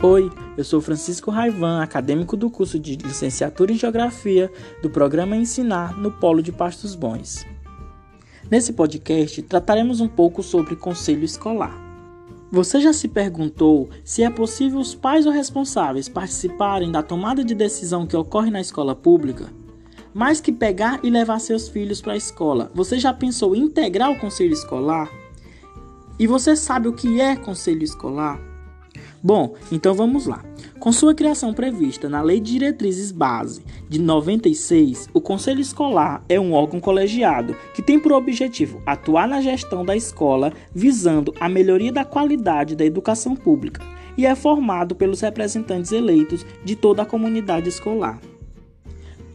Oi, eu sou Francisco Raivan, acadêmico do curso de Licenciatura em Geografia do programa Ensinar no Polo de Pastos Bons. Nesse podcast, trataremos um pouco sobre conselho escolar. Você já se perguntou se é possível os pais ou responsáveis participarem da tomada de decisão que ocorre na escola pública? Mais que pegar e levar seus filhos para a escola, você já pensou em integrar o conselho escolar? E você sabe o que é conselho escolar? Bom, então vamos lá. Com sua criação prevista na Lei de Diretrizes Base de 96, o Conselho Escolar é um órgão colegiado que tem por objetivo atuar na gestão da escola visando a melhoria da qualidade da educação pública e é formado pelos representantes eleitos de toda a comunidade escolar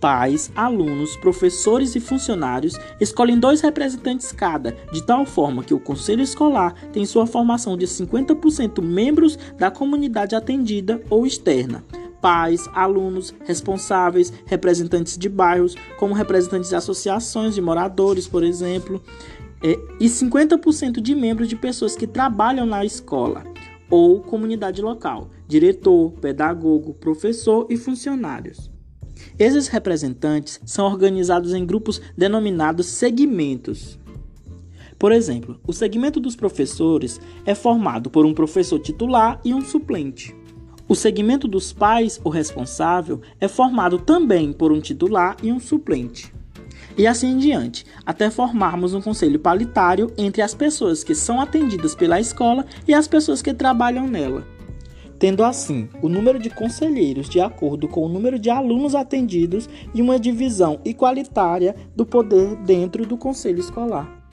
pais, alunos, professores e funcionários escolhem dois representantes cada, de tal forma que o conselho escolar tem sua formação de 50% membros da comunidade atendida ou externa. Pais, alunos, responsáveis, representantes de bairros, como representantes de associações de moradores, por exemplo, é, e 50% de membros de pessoas que trabalham na escola ou comunidade local, diretor, pedagogo, professor e funcionários. Esses representantes são organizados em grupos denominados segmentos. Por exemplo, o segmento dos professores é formado por um professor titular e um suplente. O segmento dos pais, o responsável, é formado também por um titular e um suplente. E assim em diante, até formarmos um conselho palitário entre as pessoas que são atendidas pela escola e as pessoas que trabalham nela tendo assim o número de conselheiros de acordo com o número de alunos atendidos e uma divisão igualitária do poder dentro do conselho escolar.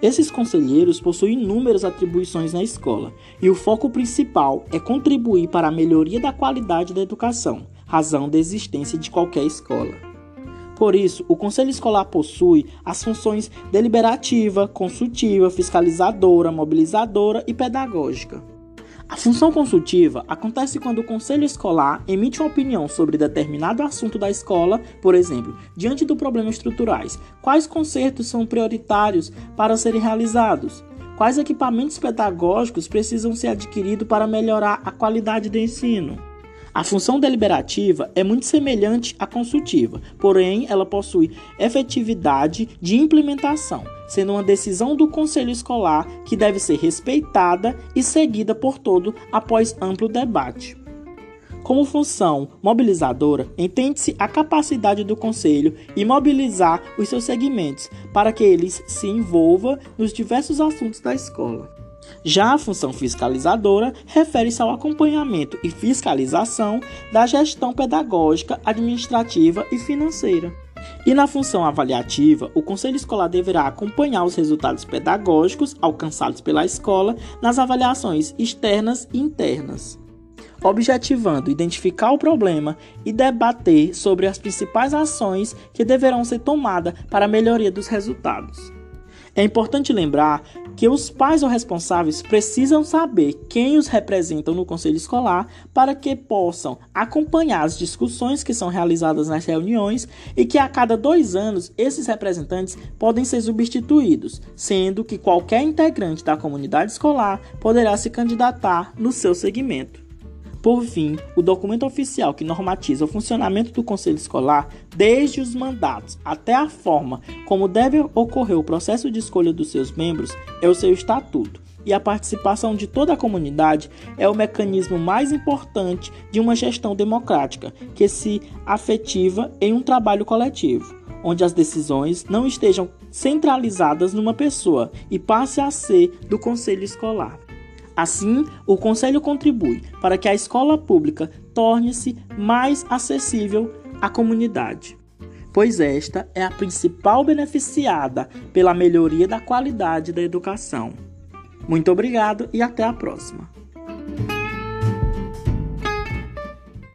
Esses conselheiros possuem inúmeras atribuições na escola e o foco principal é contribuir para a melhoria da qualidade da educação, razão da existência de qualquer escola. Por isso, o Conselho Escolar possui as funções deliberativa, consultiva, fiscalizadora, mobilizadora e pedagógica. A função consultiva acontece quando o conselho escolar emite uma opinião sobre determinado assunto da escola, por exemplo, diante do problema estruturais, quais consertos são prioritários para serem realizados, quais equipamentos pedagógicos precisam ser adquiridos para melhorar a qualidade do ensino. A função deliberativa é muito semelhante à consultiva, porém ela possui efetividade de implementação, sendo uma decisão do conselho escolar que deve ser respeitada e seguida por todo após amplo debate. Como função mobilizadora, entende-se a capacidade do Conselho em mobilizar os seus segmentos para que eles se envolvam nos diversos assuntos da escola. Já a função fiscalizadora refere-se ao acompanhamento e fiscalização da gestão pedagógica, administrativa e financeira. E na função avaliativa, o conselho escolar deverá acompanhar os resultados pedagógicos alcançados pela escola nas avaliações externas e internas, objetivando identificar o problema e debater sobre as principais ações que deverão ser tomadas para a melhoria dos resultados. É importante lembrar que os pais ou responsáveis precisam saber quem os representam no conselho escolar para que possam acompanhar as discussões que são realizadas nas reuniões e que a cada dois anos esses representantes podem ser substituídos, sendo que qualquer integrante da comunidade escolar poderá se candidatar no seu segmento. Por fim, o documento oficial que normatiza o funcionamento do Conselho Escolar, desde os mandatos até a forma como deve ocorrer o processo de escolha dos seus membros, é o seu estatuto. E a participação de toda a comunidade é o mecanismo mais importante de uma gestão democrática, que se afetiva em um trabalho coletivo, onde as decisões não estejam centralizadas numa pessoa e passe a ser do conselho escolar. Assim, o Conselho contribui para que a escola pública torne-se mais acessível à comunidade, pois esta é a principal beneficiada pela melhoria da qualidade da educação. Muito obrigado e até a próxima.